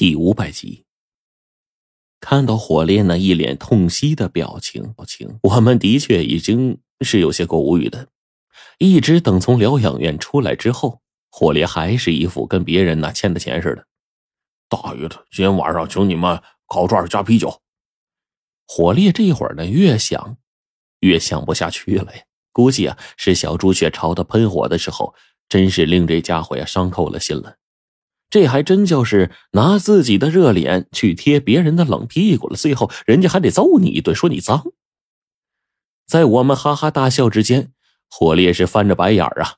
第五百集，看到火烈那一脸痛惜的表情，表情，我们的确已经是有些够无语的。一直等从疗养院出来之后，火烈还是一副跟别人那欠的钱似的。大爷的，今天晚上请你们烤串加啤酒。火烈这会儿呢，越想越想不下去了呀。估计啊，是小朱雀朝他喷火的时候，真是令这家伙呀伤透了心了。这还真就是拿自己的热脸去贴别人的冷屁股了，最后人家还得揍你一顿，说你脏。在我们哈哈大笑之间，火烈是翻着白眼啊。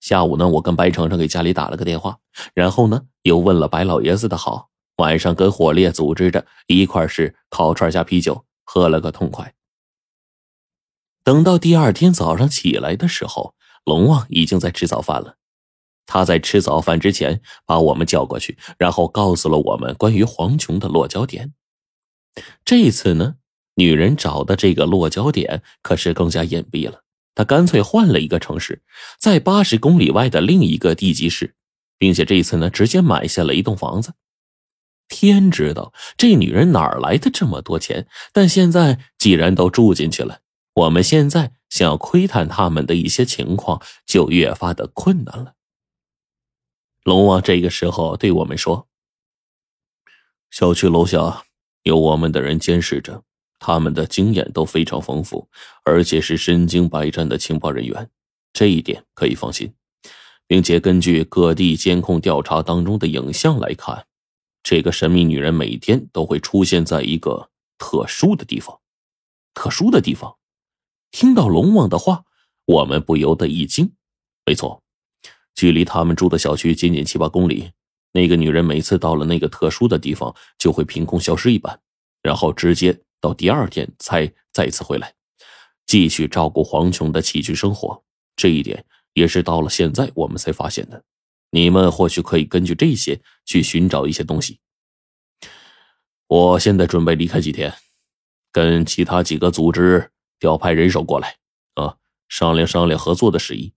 下午呢，我跟白程程给家里打了个电话，然后呢又问了白老爷子的好，晚上跟火烈组织着一块是烤串加啤酒，喝了个痛快。等到第二天早上起来的时候，龙王已经在吃早饭了。他在吃早饭之前把我们叫过去，然后告诉了我们关于黄琼的落脚点。这次呢，女人找的这个落脚点可是更加隐蔽了。她干脆换了一个城市，在八十公里外的另一个地级市，并且这次呢，直接买下了一栋房子。天知道这女人哪来的这么多钱，但现在既然都住进去了，我们现在想要窥探他们的一些情况，就越发的困难了。龙王这个时候对我们说：“小区楼下有我们的人监视着，他们的经验都非常丰富，而且是身经百战的情报人员，这一点可以放心。并且根据各地监控调查当中的影像来看，这个神秘女人每天都会出现在一个特殊的地方。特殊的地方。”听到龙王的话，我们不由得一惊。没错。距离他们住的小区仅仅七八公里，那个女人每次到了那个特殊的地方，就会凭空消失一般，然后直接到第二天才再次回来，继续照顾黄琼的起居生活。这一点也是到了现在我们才发现的。你们或许可以根据这些去寻找一些东西。我现在准备离开几天，跟其他几个组织调派人手过来，啊，商量商量合作的事宜。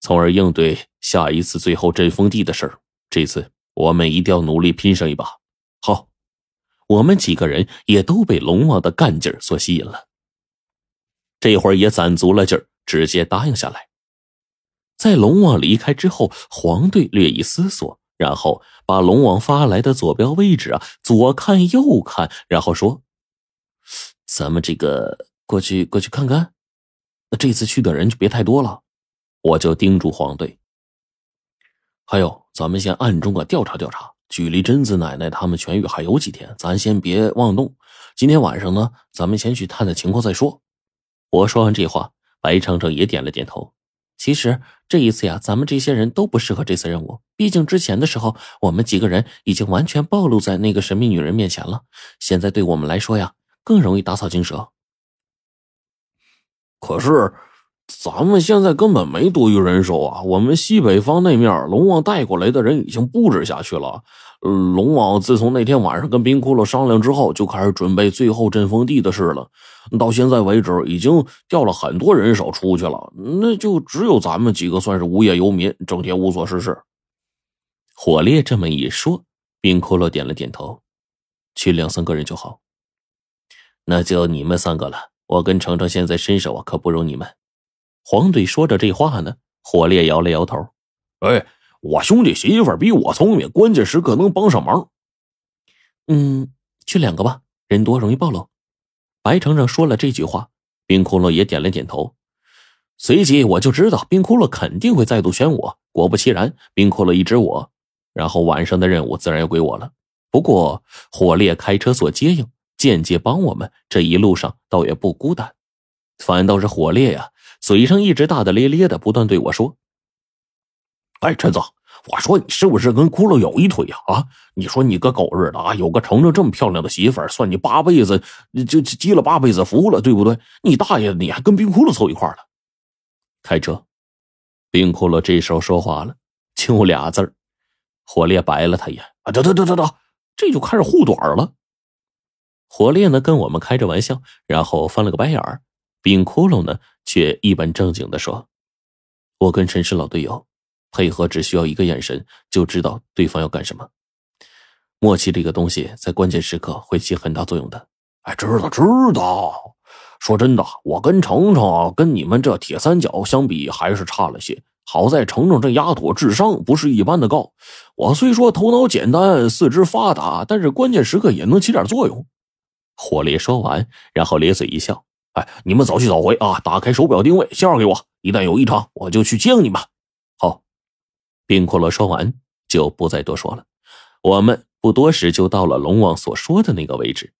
从而应对下一次最后阵风地的事儿。这次我们一定要努力拼上一把。好，我们几个人也都被龙王的干劲儿所吸引了。这会儿也攒足了劲儿，直接答应下来。在龙王离开之后，黄队略一思索，然后把龙王发来的坐标位置啊左看右看，然后说：“咱们这个过去过去看看。那这次去的人就别太多了。”我就叮嘱黄队，还有，咱们先暗中啊调查调查，距离贞子奶奶他们痊愈还有几天，咱先别妄动。今天晚上呢，咱们先去探探情况再说。我说完这话，白程程也点了点头。其实这一次呀，咱们这些人都不适合这次任务，毕竟之前的时候，我们几个人已经完全暴露在那个神秘女人面前了。现在对我们来说呀，更容易打草惊蛇。可是。咱们现在根本没多余人手啊！我们西北方那面龙王带过来的人已经布置下去了。龙王自从那天晚上跟冰窟窿商量之后，就开始准备最后阵封地的事了。到现在为止，已经调了很多人手出去了。那就只有咱们几个算是无业游民，整天无所事事。火烈这么一说，冰窟窿点了点头，去两三个人就好。那就你们三个了。我跟程程现在身手啊，可不如你们。黄队说着这话呢，火烈摇了摇头：“哎，我兄弟媳妇比我聪明，关键时刻能帮上忙。嗯，去两个吧，人多容易暴露。”白程程说了这句话，冰窟窿也点了点头。随即我就知道冰窟窿肯定会再度选我。果不其然，冰窟窿一指我，然后晚上的任务自然要归我了。不过火烈开车做接应，间接帮我们，这一路上倒也不孤单。反倒是火烈呀。嘴上一直大大咧咧的，不断对我说：“哎，陈子，我说你是不是跟骷髅有一腿呀？啊，你说你个狗日的啊，有个程程这么漂亮的媳妇儿，算你八辈子就积了八辈子福了，对不对？你大爷，你还跟冰窟窿凑一块了？开车。”冰窟窿这时候说话了，就俩字儿。火烈白了他一眼：“啊，得得得得得，这就开始护短了。”火烈呢，跟我们开着玩笑，然后翻了个白眼儿。冰窟窿呢，却一本正经的说：“我跟陈氏老队友配合，只需要一个眼神，就知道对方要干什么。默契这个东西在关键时刻会起很大作用的。哎，知道知道。说真的，我跟程程跟你们这铁三角相比还是差了些。好在程程这丫头智商不是一般的高。我虽说头脑简单，四肢发达，但是关键时刻也能起点作用。火烈说完，然后咧嘴一笑：“哎，你们早去早回啊！打开手表定位，信号给我。一旦有异常，我就去接你们。”好。冰骷髅说完就不再多说了。我们不多时就到了龙王所说的那个位置。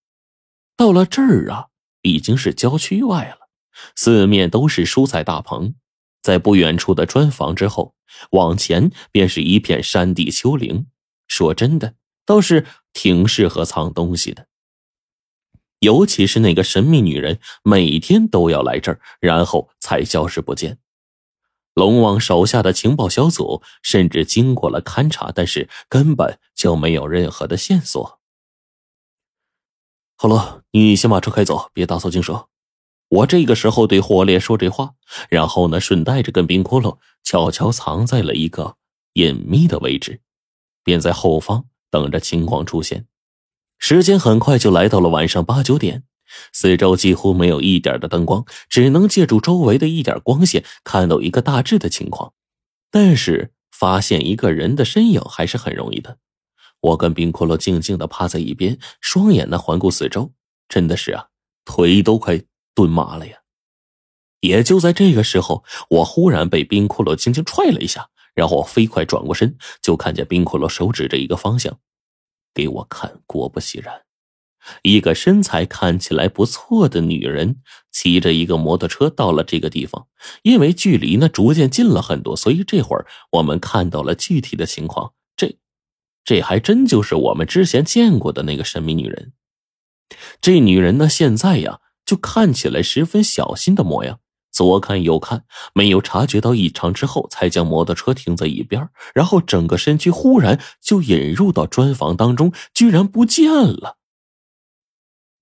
到了这儿啊。已经是郊区外了，四面都是蔬菜大棚，在不远处的砖房之后，往前便是一片山地丘陵。说真的，倒是挺适合藏东西的。尤其是那个神秘女人，每天都要来这儿，然后才消失不见。龙王手下的情报小组甚至经过了勘察，但是根本就没有任何的线索。好了，你先把车开走，别打草惊蛇。我这个时候对火烈说这话，然后呢，顺带着跟冰骷髅悄悄藏在了一个隐秘的位置，便在后方等着情况出现。时间很快就来到了晚上八九点，四周几乎没有一点的灯光，只能借助周围的一点光线看到一个大致的情况，但是发现一个人的身影还是很容易的。我跟冰骷髅静静的趴在一边，双眼呢环顾四周，真的是啊，腿都快蹲麻了呀。也就在这个时候，我忽然被冰骷髅轻轻踹了一下，然后飞快转过身，就看见冰骷髅手指着一个方向，给我看。果不其然，一个身材看起来不错的女人骑着一个摩托车到了这个地方。因为距离呢逐渐近了很多，所以这会儿我们看到了具体的情况。这这还真就是我们之前见过的那个神秘女人。这女人呢，现在呀，就看起来十分小心的模样，左看右看，没有察觉到异常之后，才将摩托车停在一边，然后整个身躯忽然就引入到砖房当中，居然不见了。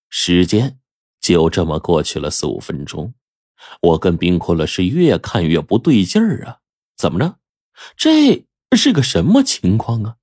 时间就这么过去了四五分钟，我跟冰骷髅是越看越不对劲儿啊！怎么着？这是个什么情况啊？